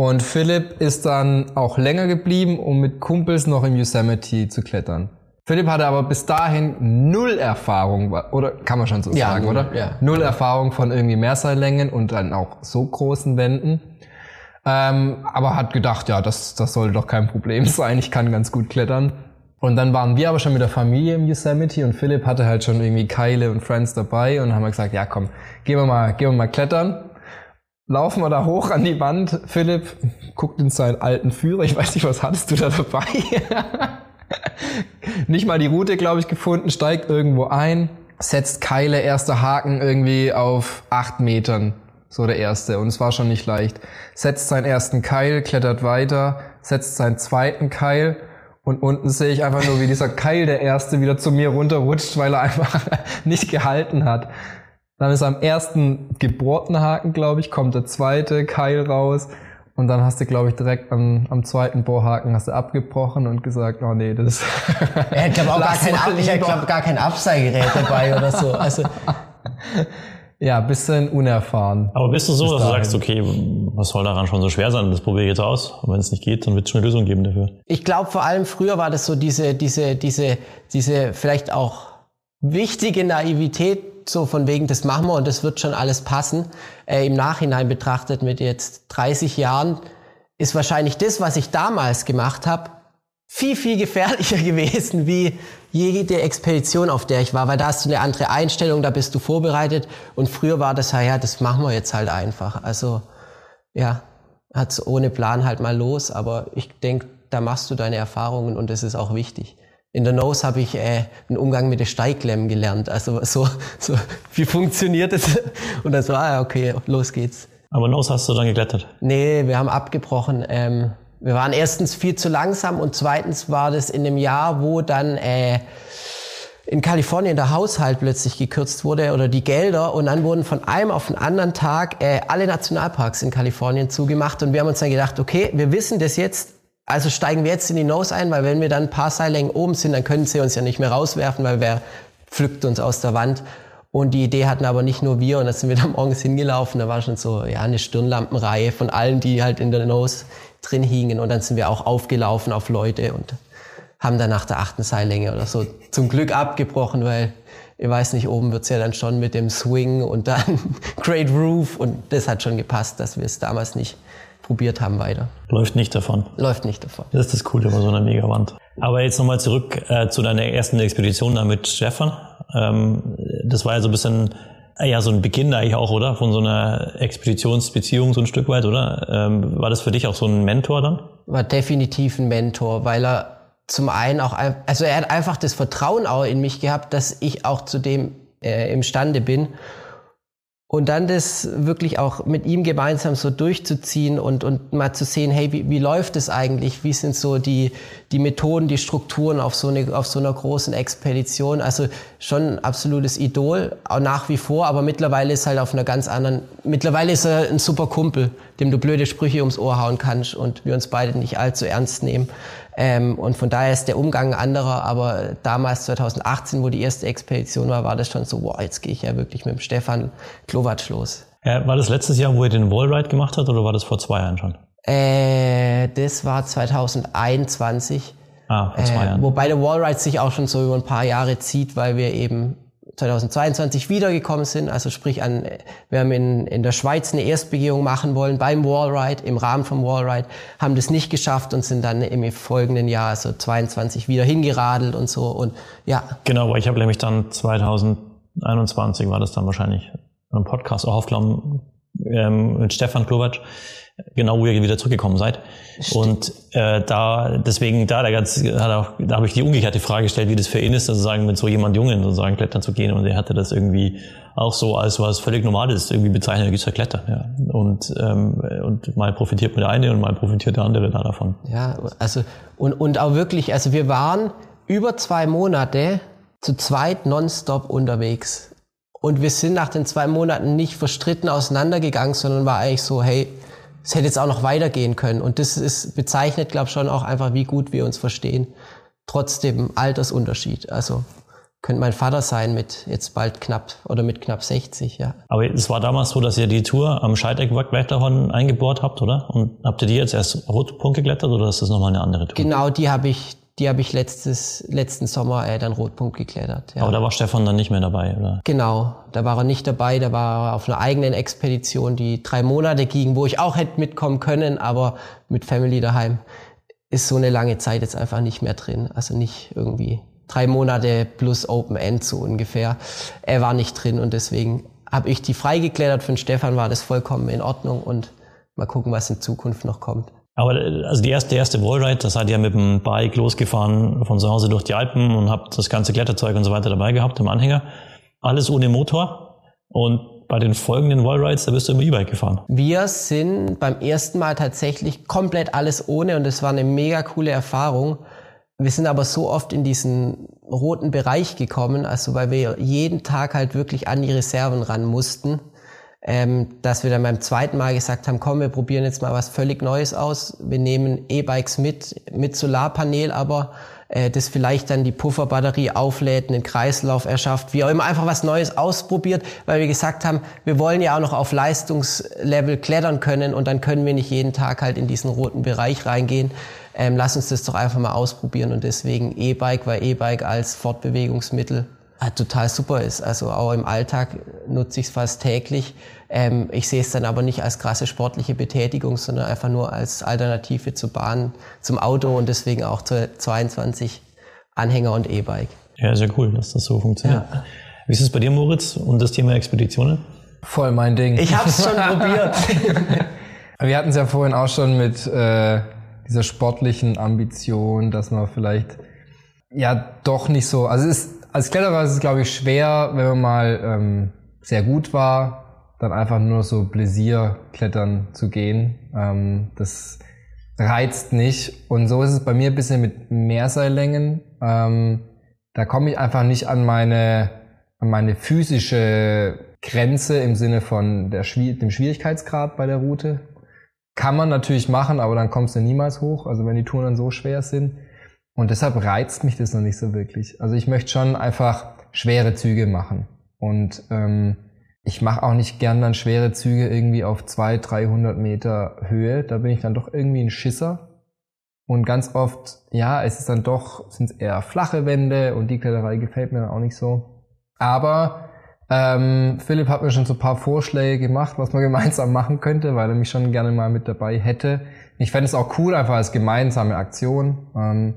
Und Philipp ist dann auch länger geblieben, um mit Kumpels noch im Yosemite zu klettern. Philipp hatte aber bis dahin null Erfahrung, oder kann man schon so ja, sagen, null, oder? Ja. Null Erfahrung von irgendwie Mehrseillängen und dann auch so großen Wänden. Ähm, aber hat gedacht, ja, das, das sollte doch kein Problem sein. Ich kann ganz gut klettern. Und dann waren wir aber schon mit der Familie im Yosemite und Philipp hatte halt schon irgendwie Keile und Friends dabei und haben wir gesagt, ja komm, gehen wir mal, gehen wir mal klettern. Laufen wir da hoch an die Wand. Philipp guckt in seinen alten Führer. Ich weiß nicht, was hattest du da dabei? nicht mal die Route, glaube ich, gefunden. Steigt irgendwo ein, setzt Keile, erster Haken irgendwie auf acht Metern. So der erste. Und es war schon nicht leicht. Setzt seinen ersten Keil, klettert weiter, setzt seinen zweiten Keil und unten sehe ich einfach nur, wie dieser Keil, der erste, wieder zu mir runterrutscht, weil er einfach nicht gehalten hat. Dann ist am ersten gebohrten Haken, glaube ich, kommt der zweite Keil raus. Und dann hast du, glaube ich, direkt am, am zweiten Bohrhaken hast du abgebrochen und gesagt, oh nee, das ist. Er hat, glaube auch gar kein, Ab ich glaub, gar kein Abseilgerät dabei oder so. Also. Ja, bisschen unerfahren. Aber bist du so, dass du sagst, okay, was soll daran schon so schwer sein? Das probiere ich jetzt aus. Und wenn es nicht geht, dann wird es schon eine Lösung geben dafür. Ich glaube, vor allem früher war das so diese, diese, diese, diese vielleicht auch wichtige Naivität, so von wegen, das machen wir und das wird schon alles passen. Äh, Im Nachhinein betrachtet mit jetzt 30 Jahren ist wahrscheinlich das, was ich damals gemacht habe, viel, viel gefährlicher gewesen wie jede Expedition, auf der ich war, weil da hast du eine andere Einstellung, da bist du vorbereitet und früher war das ja, ja, das machen wir jetzt halt einfach. Also ja, hat's ohne Plan halt mal los, aber ich denke, da machst du deine Erfahrungen und das ist auch wichtig. In der Nose habe ich äh, einen Umgang mit den Steigklemmen gelernt. Also so, so wie funktioniert das? Und dann so, ah okay, los geht's. Aber Nose hast du dann geklettert? Nee, wir haben abgebrochen. Ähm, wir waren erstens viel zu langsam und zweitens war das in dem Jahr, wo dann äh, in Kalifornien der Haushalt plötzlich gekürzt wurde oder die Gelder und dann wurden von einem auf den anderen Tag äh, alle Nationalparks in Kalifornien zugemacht und wir haben uns dann gedacht, okay, wir wissen das jetzt, also steigen wir jetzt in die Nose ein, weil wenn wir dann ein paar Seillängen oben sind, dann können sie uns ja nicht mehr rauswerfen, weil wer pflückt uns aus der Wand. Und die Idee hatten aber nicht nur wir und da sind wir dann morgens hingelaufen, da war schon so ja eine Stirnlampenreihe von allen, die halt in der Nose drin hingen. Und dann sind wir auch aufgelaufen auf Leute und haben dann nach der achten Seillänge oder so zum Glück abgebrochen, weil ich weiß nicht, oben wird's ja dann schon mit dem Swing und dann Great Roof und das hat schon gepasst, dass wir es damals nicht probiert haben weiter. Läuft nicht davon. Läuft nicht davon. Das ist das Coole bei so einer Megawand. Aber jetzt nochmal zurück äh, zu deiner ersten Expedition da mit Stefan. Ähm, das war ja so ein bisschen ja, so ein Beginn eigentlich auch, oder? Von so einer Expeditionsbeziehung so ein Stück weit, oder? Ähm, war das für dich auch so ein Mentor dann? War definitiv ein Mentor, weil er zum einen auch, also er hat einfach das Vertrauen auch in mich gehabt, dass ich auch zu dem äh, imstande bin. Und dann das wirklich auch mit ihm gemeinsam so durchzuziehen und, und mal zu sehen, hey, wie, wie läuft es eigentlich? Wie sind so die, die Methoden, die Strukturen auf so, eine, auf so einer großen Expedition? Also schon ein absolutes Idol, auch nach wie vor, aber mittlerweile ist halt auf einer ganz anderen, mittlerweile ist er ein super Kumpel, dem du blöde Sprüche ums Ohr hauen kannst und wir uns beide nicht allzu ernst nehmen. Ähm, und von daher ist der Umgang anderer, aber damals 2018, wo die erste Expedition war, war das schon so, wow, jetzt gehe ich ja wirklich mit dem Stefan Klowatsch los. Ja, war das letztes Jahr, wo ihr den Wallride gemacht habt oder war das vor zwei Jahren schon? Äh, das war 2021. Ah, vor zwei äh, Jahren. Wobei der Wallride sich auch schon so über ein paar Jahre zieht, weil wir eben 2022 wiedergekommen sind. Also sprich an, wir haben in, in der Schweiz eine Erstbegehung machen wollen beim Wallride, im Rahmen vom Wallride, haben das nicht geschafft und sind dann im folgenden Jahr, also 22, wieder hingeradelt und so und ja. Genau, ich habe nämlich dann 2021 war das dann wahrscheinlich einen Podcast auch aufgenommen ähm, mit Stefan Klowatsch genau, wo ihr wieder zurückgekommen seid. Stimmt. Und äh, da deswegen da, da, ganz, hat auch, da habe ich die umgekehrte Frage gestellt, wie das für ihn ist, sozusagen mit so jemand Jungen sozusagen klettern zu gehen. Und er hatte das irgendwie auch so als was völlig Normales irgendwie bezeichnet, er geht ja klettern. Ja. Und, ähm, und mal profitiert der eine und mal profitiert der andere da davon. Ja, also und, und auch wirklich, also wir waren über zwei Monate zu zweit nonstop unterwegs. Und wir sind nach den zwei Monaten nicht verstritten auseinandergegangen, sondern war eigentlich so, hey, es hätte jetzt auch noch weitergehen können. Und das ist, bezeichnet, glaube ich, schon auch einfach, wie gut wir uns verstehen. Trotzdem Altersunterschied. Also könnte mein Vater sein mit jetzt bald knapp oder mit knapp 60, ja. Aber es war damals so, dass ihr die Tour am Scheiteck-Wetterhorn eingebohrt habt, oder? Und habt ihr die jetzt erst Rotpunkt geklettert oder ist das nochmal eine andere Tour? Genau, die habe ich, die habe ich letztes, letzten Sommer äh, dann Rotpunkt geklettert. Ja. Aber da war Stefan dann nicht mehr dabei, oder? Genau, da war er nicht dabei, da war er auf einer eigenen Expedition, die drei Monate ging, wo ich auch hätte mitkommen können, aber mit Family daheim ist so eine lange Zeit jetzt einfach nicht mehr drin. Also nicht irgendwie drei Monate plus Open End so ungefähr. Er war nicht drin und deswegen habe ich die freigeklettert. Für den Stefan war das vollkommen in Ordnung und mal gucken, was in Zukunft noch kommt. Aber also die erste, erste Wallride, das seid ihr mit dem Bike losgefahren von zu Hause durch die Alpen und habt das ganze Kletterzeug und so weiter dabei gehabt im Anhänger. Alles ohne Motor. Und bei den folgenden Wallrides, da bist du im E-Bike gefahren. Wir sind beim ersten Mal tatsächlich komplett alles ohne und es war eine mega coole Erfahrung. Wir sind aber so oft in diesen roten Bereich gekommen, also weil wir jeden Tag halt wirklich an die Reserven ran mussten ähm, dass wir dann beim zweiten Mal gesagt haben, komm, wir probieren jetzt mal was völlig Neues aus. Wir nehmen E-Bikes mit, mit Solarpanel aber, äh, das vielleicht dann die Pufferbatterie auflädt, einen Kreislauf erschafft, wie auch immer, einfach was Neues ausprobiert, weil wir gesagt haben, wir wollen ja auch noch auf Leistungslevel klettern können und dann können wir nicht jeden Tag halt in diesen roten Bereich reingehen. Ähm, lass uns das doch einfach mal ausprobieren und deswegen E-Bike, weil E-Bike als Fortbewegungsmittel total super ist. Also auch im Alltag nutze ich es fast täglich. Ähm, ich sehe es dann aber nicht als krasse sportliche Betätigung, sondern einfach nur als Alternative zur Bahn, zum Auto und deswegen auch zur 22 Anhänger und E-Bike. Ja, sehr cool, dass das so funktioniert. Ja. Wie ist es bei dir, Moritz, und das Thema Expeditionen? Voll mein Ding. Ich habe es schon probiert. Wir hatten es ja vorhin auch schon mit äh, dieser sportlichen Ambition, dass man vielleicht ja doch nicht so, also es ist als Kletterer ist es, glaube ich, schwer, wenn man mal ähm, sehr gut war, dann einfach nur so Bläsier klettern zu gehen. Ähm, das reizt nicht. Und so ist es bei mir ein bisschen mit Mehrseillängen. Ähm, da komme ich einfach nicht an meine, an meine physische Grenze im Sinne von der, dem Schwierigkeitsgrad bei der Route. Kann man natürlich machen, aber dann kommst du niemals hoch, also wenn die Touren dann so schwer sind. Und deshalb reizt mich das noch nicht so wirklich. Also ich möchte schon einfach schwere Züge machen. Und ähm, ich mache auch nicht gern dann schwere Züge irgendwie auf 200, 300 Meter Höhe. Da bin ich dann doch irgendwie ein Schisser. Und ganz oft, ja, es ist dann doch, sind es eher flache Wände und die Kletterei gefällt mir dann auch nicht so. Aber ähm, Philipp hat mir schon so ein paar Vorschläge gemacht, was man gemeinsam machen könnte, weil er mich schon gerne mal mit dabei hätte. Ich fände es auch cool, einfach als gemeinsame Aktion. Ähm,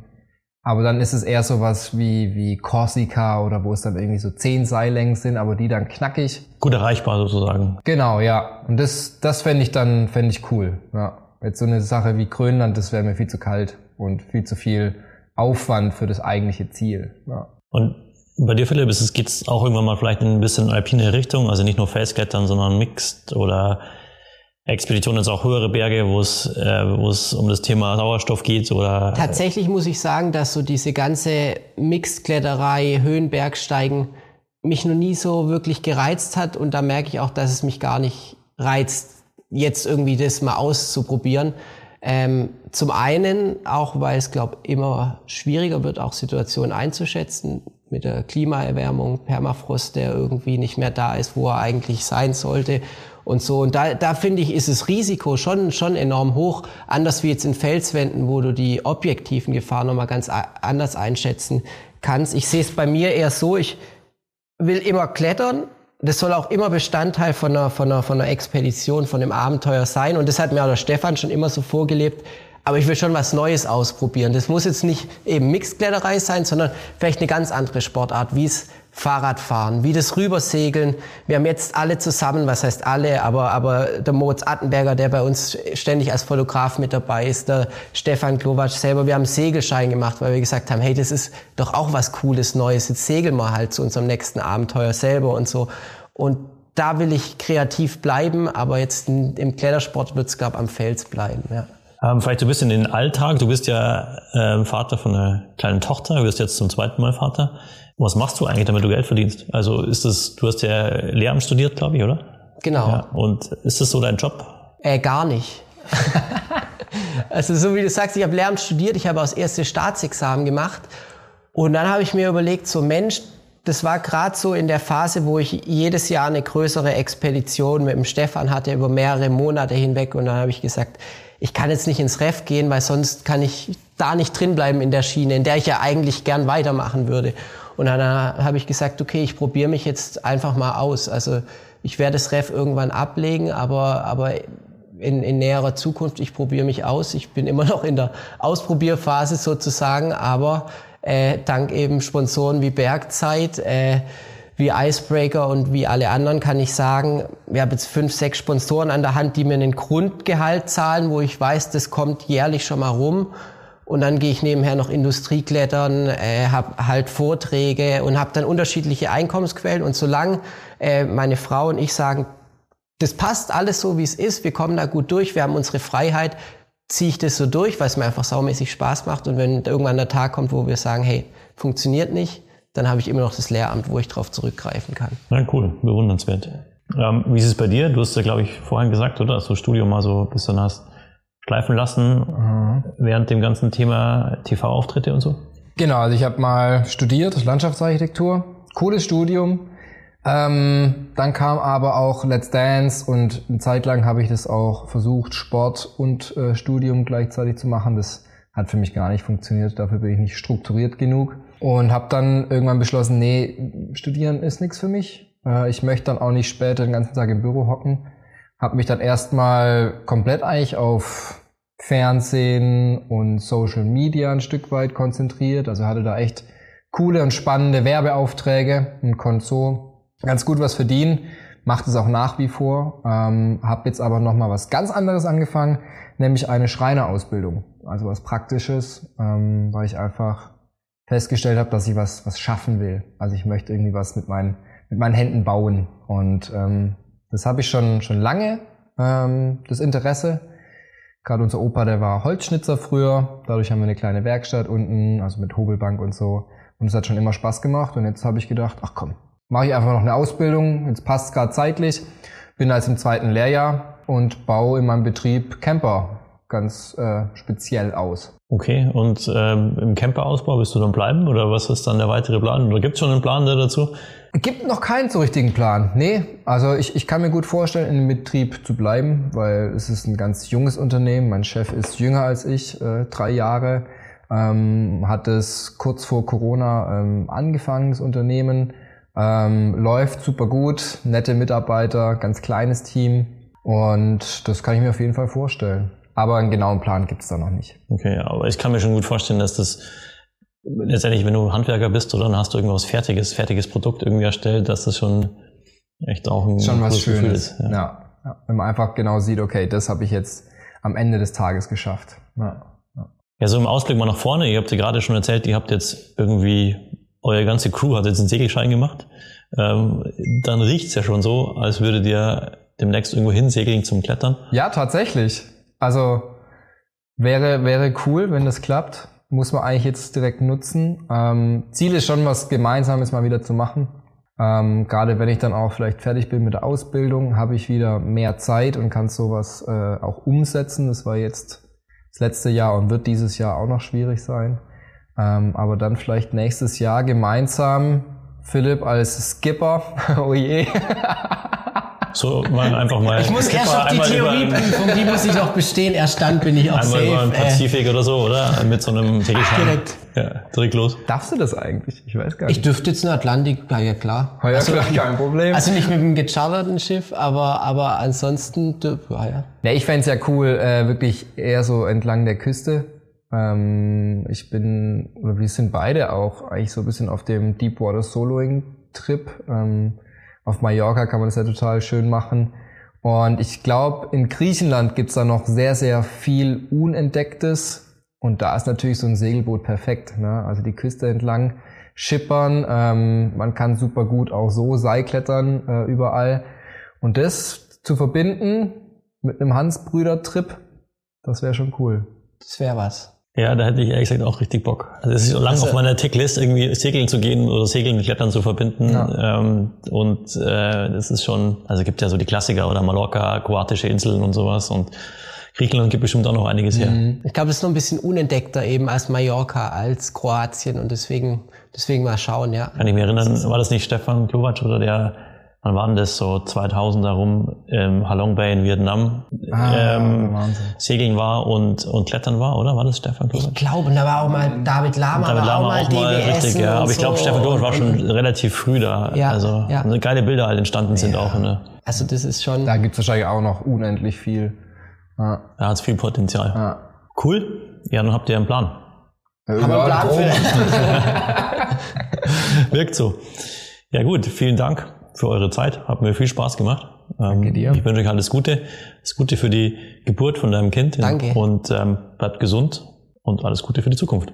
aber dann ist es eher sowas wie, wie Corsica oder wo es dann irgendwie so zehn Seillängen sind, aber die dann knackig. Gut erreichbar sozusagen. Genau, ja. Und das, das fände ich dann, fände ich cool. Ja. Jetzt so eine Sache wie Grönland, das wäre mir viel zu kalt und viel zu viel Aufwand für das eigentliche Ziel. Ja. Und bei dir, Philipp, geht es auch irgendwann mal vielleicht in ein bisschen alpine Richtung, also nicht nur Felsklettern, sondern Mixed oder Expeditionen jetzt auch höhere Berge, wo es, äh, wo es um das Thema Sauerstoff geht oder? Tatsächlich muss ich sagen, dass so diese ganze Mixed-Kletterei, Höhenbergsteigen mich noch nie so wirklich gereizt hat und da merke ich auch, dass es mich gar nicht reizt, jetzt irgendwie das mal auszuprobieren. Ähm, zum einen auch, weil es, glaube immer schwieriger wird, auch Situationen einzuschätzen mit der Klimaerwärmung, Permafrost, der irgendwie nicht mehr da ist, wo er eigentlich sein sollte und so. Und da, da finde ich, ist das Risiko schon, schon enorm hoch. Anders wie jetzt in Felswänden, wo du die objektiven Gefahren nochmal ganz anders einschätzen kannst. Ich sehe es bei mir eher so, ich will immer klettern. Das soll auch immer Bestandteil von einer, von einer, von einer Expedition, von einem Abenteuer sein. Und das hat mir auch der Stefan schon immer so vorgelebt. Aber ich will schon was Neues ausprobieren. Das muss jetzt nicht eben Mixkletterei sein, sondern vielleicht eine ganz andere Sportart, wie es Fahrradfahren, wie das Rübersegeln. Wir haben jetzt alle zusammen, was heißt alle, aber, aber der Moritz Attenberger, der bei uns ständig als Fotograf mit dabei ist, der Stefan Glowacz selber, wir haben Segelschein gemacht, weil wir gesagt haben, hey, das ist doch auch was Cooles, Neues, jetzt segeln wir halt zu unserem nächsten Abenteuer selber und so. Und da will ich kreativ bleiben, aber jetzt im Klettersport wird es, glaube am Fels bleiben, ja. Ähm, vielleicht so ein bisschen den Alltag. Du bist ja äh, Vater von einer kleinen Tochter, du bist jetzt zum zweiten Mal Vater. Was machst du eigentlich, damit du Geld verdienst? Also ist das, du hast ja Lehramt studiert, glaube ich, oder? Genau. Ja. Und ist das so dein Job? Äh, gar nicht. also so wie du sagst, ich habe Lehramt studiert, ich habe auch das erste Staatsexamen gemacht. Und dann habe ich mir überlegt, so Mensch, das war gerade so in der Phase, wo ich jedes Jahr eine größere Expedition mit dem Stefan hatte, über mehrere Monate hinweg. Und dann habe ich gesagt, ich kann jetzt nicht ins Ref gehen, weil sonst kann ich da nicht drin bleiben in der Schiene, in der ich ja eigentlich gern weitermachen würde. Und dann äh, habe ich gesagt, okay, ich probiere mich jetzt einfach mal aus. Also ich werde das Ref irgendwann ablegen, aber, aber in, in näherer Zukunft, ich probiere mich aus. Ich bin immer noch in der Ausprobierphase sozusagen, aber äh, dank eben Sponsoren wie Bergzeit, äh, wie Icebreaker und wie alle anderen kann ich sagen, wir haben jetzt fünf, sechs Sponsoren an der Hand, die mir einen Grundgehalt zahlen, wo ich weiß, das kommt jährlich schon mal rum. Und dann gehe ich nebenher noch Industrieklettern, äh, habe halt Vorträge und habe dann unterschiedliche Einkommensquellen. Und solange äh, meine Frau und ich sagen, das passt alles so, wie es ist, wir kommen da gut durch, wir haben unsere Freiheit, ziehe ich das so durch, weil es mir einfach saumäßig Spaß macht. Und wenn irgendwann der Tag kommt, wo wir sagen, hey, funktioniert nicht, dann habe ich immer noch das Lehramt, wo ich darauf zurückgreifen kann. Na cool, bewundernswert. Ähm, wie ist es bei dir? Du hast ja, glaube ich, vorhin gesagt, oder? Dass du Studium mal so ein bisschen hast schleifen lassen mhm. während dem ganzen Thema TV-Auftritte und so? Genau, also ich habe mal studiert, Landschaftsarchitektur. Cooles Studium. Ähm, dann kam aber auch Let's Dance und eine Zeit lang habe ich das auch versucht, Sport und äh, Studium gleichzeitig zu machen. Das hat für mich gar nicht funktioniert. Dafür bin ich nicht strukturiert genug. Und habe dann irgendwann beschlossen, nee, studieren ist nichts für mich. Äh, ich möchte dann auch nicht später den ganzen Tag im Büro hocken. Habe mich dann erstmal komplett eigentlich auf Fernsehen und Social Media ein Stück weit konzentriert. Also hatte da echt coole und spannende Werbeaufträge und konnte so ganz gut was verdienen. Macht es auch nach wie vor. Ähm, habe jetzt aber nochmal was ganz anderes angefangen, nämlich eine Schreinerausbildung. Also was Praktisches, ähm, weil ich einfach festgestellt habe, dass ich was, was schaffen will. Also ich möchte irgendwie was mit meinen, mit meinen Händen bauen. Und ähm, das habe ich schon, schon lange, ähm, das Interesse. Gerade unser Opa, der war Holzschnitzer früher. Dadurch haben wir eine kleine Werkstatt unten, also mit Hobelbank und so. Und es hat schon immer Spaß gemacht. Und jetzt habe ich gedacht, ach komm, mache ich einfach noch eine Ausbildung. Jetzt passt es gerade zeitlich. Bin als im zweiten Lehrjahr und baue in meinem Betrieb Camper ganz äh, speziell aus. Okay, und ähm, im Camperausbau wirst du dann bleiben oder was ist dann der weitere Plan? Oder gibt es schon einen Plan dazu? Gibt noch keinen so richtigen Plan. Nee, also ich, ich kann mir gut vorstellen, in dem Betrieb zu bleiben, weil es ist ein ganz junges Unternehmen. Mein Chef ist jünger als ich, äh, drei Jahre. Ähm, hat es kurz vor Corona ähm, angefangen, das Unternehmen. Ähm, läuft super gut, nette Mitarbeiter, ganz kleines Team. Und das kann ich mir auf jeden Fall vorstellen. Aber einen genauen Plan gibt es da noch nicht. Okay, aber ich kann mir schon gut vorstellen, dass das letztendlich, wenn du Handwerker bist oder dann hast du irgendwas fertiges, fertiges Produkt irgendwie erstellt, dass das schon echt auch ein schon was Schönes ist. Ja. Ja. ja. Wenn man einfach genau sieht, okay, das habe ich jetzt am Ende des Tages geschafft. Ja. ja, so im Ausblick mal nach vorne. Ihr habt ja gerade schon erzählt, ihr habt jetzt irgendwie, eure ganze Crew hat jetzt einen Segelschein gemacht. Ähm, dann riecht's ja schon so, als würdet ihr demnächst irgendwo hinsegeln zum Klettern. Ja, tatsächlich. Also wäre, wäre cool, wenn das klappt muss man eigentlich jetzt direkt nutzen. Ähm, Ziel ist schon, was Gemeinsames mal wieder zu machen. Ähm, Gerade wenn ich dann auch vielleicht fertig bin mit der Ausbildung, habe ich wieder mehr Zeit und kann sowas äh, auch umsetzen. Das war jetzt das letzte Jahr und wird dieses Jahr auch noch schwierig sein. Ähm, aber dann vielleicht nächstes Jahr gemeinsam Philipp als Skipper. oh je. So mal einfach mal. Ich muss erst auf die Theorieprüfung, die muss ich noch bestehen. Erst dann bin ich auch einmal safe. Einmal im Pazifik äh. oder so, oder? Mit so einem Segelschein. Direkt. Ja, direkt los. Darfst du das eigentlich? Ich weiß gar nicht. Ich dürfte jetzt in Atlantik, ja, ja klar. Ja, also, klar, kein Problem. Also nicht mit einem gecharterten Schiff, aber, aber ansonsten, ja, ja. Ja, ich fände ja cool, äh, wirklich eher so entlang der Küste. Ähm, ich bin, oder wir sind beide auch eigentlich so ein bisschen auf dem Deepwater Soloing Trip. Ähm, auf Mallorca kann man das ja total schön machen. Und ich glaube, in Griechenland gibt's da noch sehr, sehr viel Unentdecktes. Und da ist natürlich so ein Segelboot perfekt. Ne? Also die Küste entlang schippern. Ähm, man kann super gut auch so Seilklettern äh, überall. Und das zu verbinden mit einem Hans-Brüder-Trip, das wäre schon cool. Das wäre was. Ja, da hätte ich ehrlich gesagt auch richtig Bock. Also es ist so lange also, auf meiner Ticklist, irgendwie segeln zu gehen oder Segeln mit Klettern zu verbinden. Ja. Ähm, und äh, das ist schon, also gibt ja so die Klassiker oder Mallorca, kroatische Inseln und sowas. Und Griechenland gibt bestimmt auch noch einiges her. Mhm. Ich glaube, es ist noch ein bisschen unentdeckter eben als Mallorca, als Kroatien und deswegen, deswegen mal schauen, ja. Kann ich mich erinnern, war das nicht Stefan Klovac oder der wann war denn das so 2000 herum, ähm, Halong Bay in Vietnam Ah, ähm. Segeln war und, und Klettern war, oder? War das Stefan Kovac? Ich glaube, da war auch mal David Lama, David war auch Lama mal auch mal richtig, ja. Aber ich glaube, so. Stefan Kovac war schon relativ früh da. Ja, also ja. geile Bilder halt entstanden sind auch. Ne? Also das ist schon... Da gibt's wahrscheinlich auch noch unendlich viel. Ja. Da hat viel Potenzial. Ja. Cool. Ja, dann habt ihr einen Plan. Haben wir einen Plan für... Wirkt so. Ja gut, vielen Dank für eure Zeit. Hat mir viel Spaß gemacht. Danke dir. Ich wünsche euch alles Gute. Das Gute für die Geburt von deinem Kind. Danke. Und ähm, bleibt gesund und alles Gute für die Zukunft.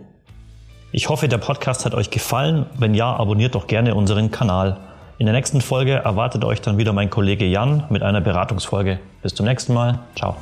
Ich hoffe, der Podcast hat euch gefallen. Wenn ja, abonniert doch gerne unseren Kanal. In der nächsten Folge erwartet euch dann wieder mein Kollege Jan mit einer Beratungsfolge. Bis zum nächsten Mal. Ciao.